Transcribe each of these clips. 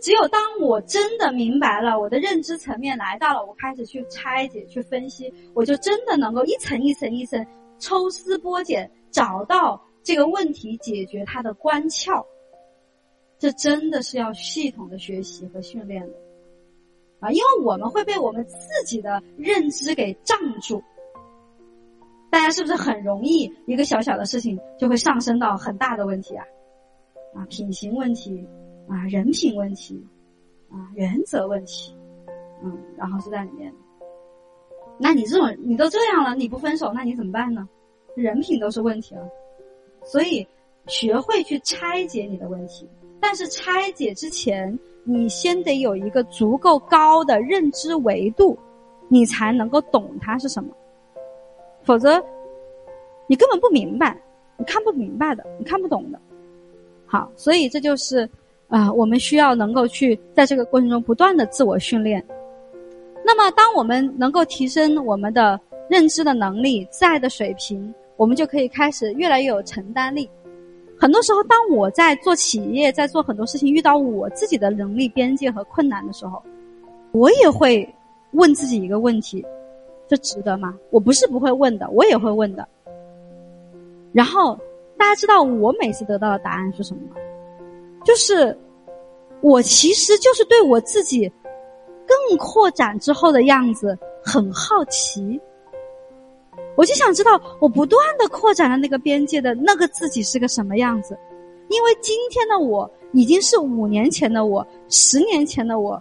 只有当我真的明白了，我的认知层面来到了，我开始去拆解、去分析，我就真的能够一层一层、一层抽丝剥茧，找到这个问题解决它的关窍。这真的是要系统的学习和训练的，啊，因为我们会被我们自己的认知给障住。大家是不是很容易一个小小的事情就会上升到很大的问题啊？啊，品行问题，啊，人品问题，啊，原则问题，嗯，然后是在里面。那你这种你都这样了，你不分手，那你怎么办呢？人品都是问题了，所以学会去拆解你的问题。但是拆解之前，你先得有一个足够高的认知维度，你才能够懂它是什么。否则，你根本不明白，你看不明白的，你看不懂的。好，所以这就是啊，我们需要能够去在这个过程中不断的自我训练。那么，当我们能够提升我们的认知的能力、自爱的水平，我们就可以开始越来越有承担力。很多时候，当我在做企业，在做很多事情，遇到我自己的能力边界和困难的时候，我也会问自己一个问题：这值得吗？我不是不会问的，我也会问的。然后大家知道我每次得到的答案是什么吗？就是我其实就是对我自己更扩展之后的样子很好奇。我就想知道，我不断的扩展了那个边界的那个自己是个什么样子，因为今天的我已经是五年前的我，十年前的我，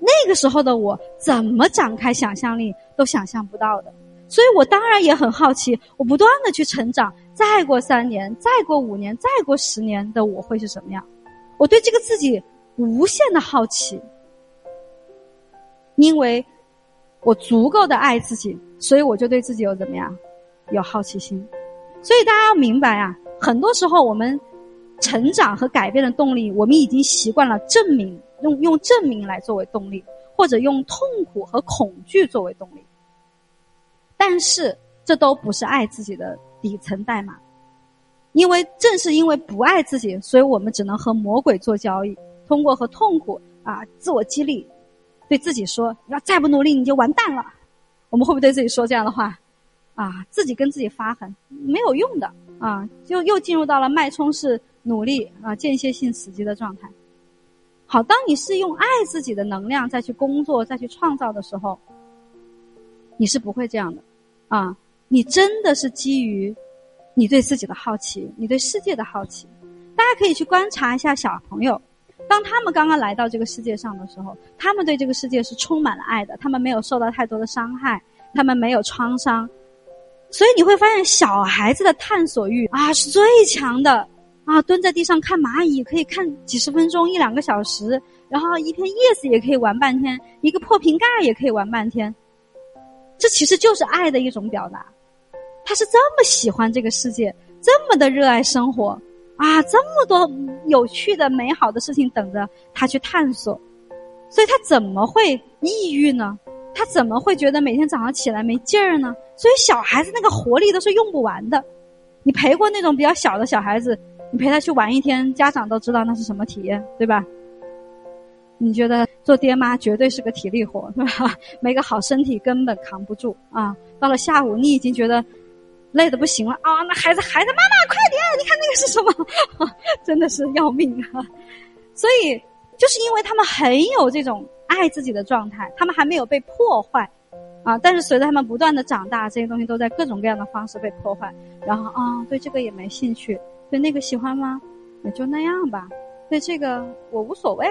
那个时候的我怎么展开想象力都想象不到的，所以我当然也很好奇，我不断的去成长，再过三年，再过五年，再过十年的我会是什么样？我对这个自己无限的好奇，因为。我足够的爱自己，所以我就对自己有怎么样，有好奇心。所以大家要明白啊，很多时候我们成长和改变的动力，我们已经习惯了证明，用用证明来作为动力，或者用痛苦和恐惧作为动力。但是这都不是爱自己的底层代码，因为正是因为不爱自己，所以我们只能和魔鬼做交易，通过和痛苦啊自我激励。对自己说：“要再不努力，你就完蛋了。”我们会不会对自己说这样的话？啊，自己跟自己发狠没有用的啊，就又进入到了脉冲式努力啊间歇性死机的状态。好，当你是用爱自己的能量再去工作、再去创造的时候，你是不会这样的啊！你真的是基于你对自己的好奇，你对世界的好奇。大家可以去观察一下小朋友。当他们刚刚来到这个世界上的时候，他们对这个世界是充满了爱的，他们没有受到太多的伤害，他们没有创伤，所以你会发现小孩子的探索欲啊是最强的啊，蹲在地上看蚂蚁可以看几十分钟一两个小时，然后一片叶子也可以玩半天，一个破瓶盖也可以玩半天，这其实就是爱的一种表达，他是这么喜欢这个世界，这么的热爱生活。啊，这么多有趣的、美好的事情等着他去探索，所以他怎么会抑郁呢？他怎么会觉得每天早上起来没劲儿呢？所以小孩子那个活力都是用不完的。你陪过那种比较小的小孩子，你陪他去玩一天，家长都知道那是什么体验，对吧？你觉得做爹妈绝对是个体力活，是吧？没个好身体根本扛不住啊！到了下午，你已经觉得。累的不行了啊！那孩子，孩子，妈妈快点！你看那个是什么？真的是要命啊！所以，就是因为他们很有这种爱自己的状态，他们还没有被破坏啊。但是随着他们不断的长大，这些东西都在各种各样的方式被破坏。然后啊，对这个也没兴趣，对那个喜欢吗？也就那样吧。对这个我无所谓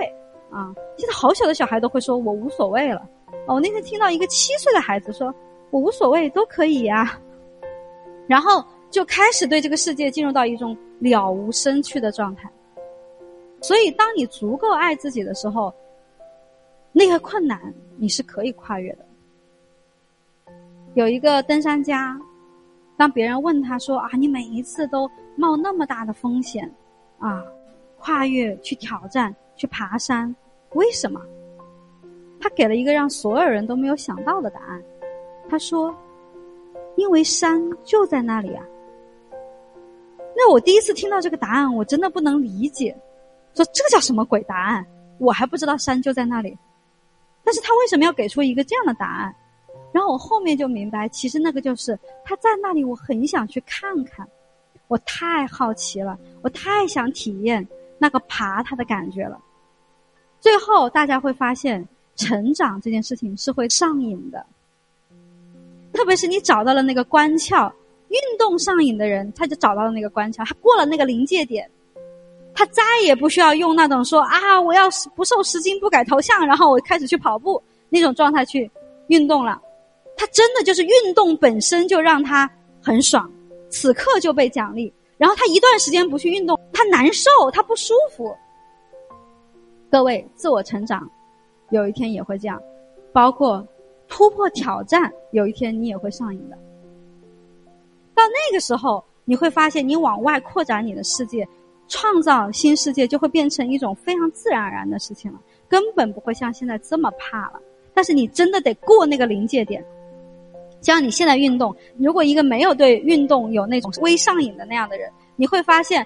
啊。现在好小的小孩都会说我无所谓了。哦，我那天听到一个七岁的孩子说：“我无所谓，都可以呀。”然后就开始对这个世界进入到一种了无生趣的状态。所以，当你足够爱自己的时候，那个困难你是可以跨越的。有一个登山家，当别人问他说：“啊，你每一次都冒那么大的风险，啊，跨越去挑战去爬山，为什么？”他给了一个让所有人都没有想到的答案。他说。因为山就在那里啊！那我第一次听到这个答案，我真的不能理解，说这个叫什么鬼答案？我还不知道山就在那里，但是他为什么要给出一个这样的答案？然后我后面就明白，其实那个就是他在那里，我很想去看看，我太好奇了，我太想体验那个爬它的感觉了。最后大家会发现，成长这件事情是会上瘾的，特别是你找到了那个关窍，运动上瘾的人，他就找到了那个关卡，他过了那个临界点。他再也不需要用那种说啊，我要不瘦十斤不改头像，然后我开始去跑步那种状态去运动了。他真的就是运动本身就让他很爽，此刻就被奖励。然后他一段时间不去运动，他难受，他不舒服。各位，自我成长有一天也会这样，包括突破挑战，有一天你也会上瘾的。到那个时候，你会发现你往外扩展你的世界。创造新世界就会变成一种非常自然而然的事情了，根本不会像现在这么怕了。但是你真的得过那个临界点。像你现在运动，如果一个没有对运动有那种微上瘾的那样的人，你会发现，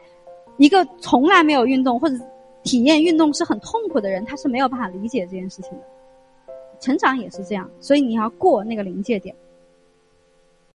一个从来没有运动或者体验运动是很痛苦的人，他是没有办法理解这件事情的。成长也是这样，所以你要过那个临界点。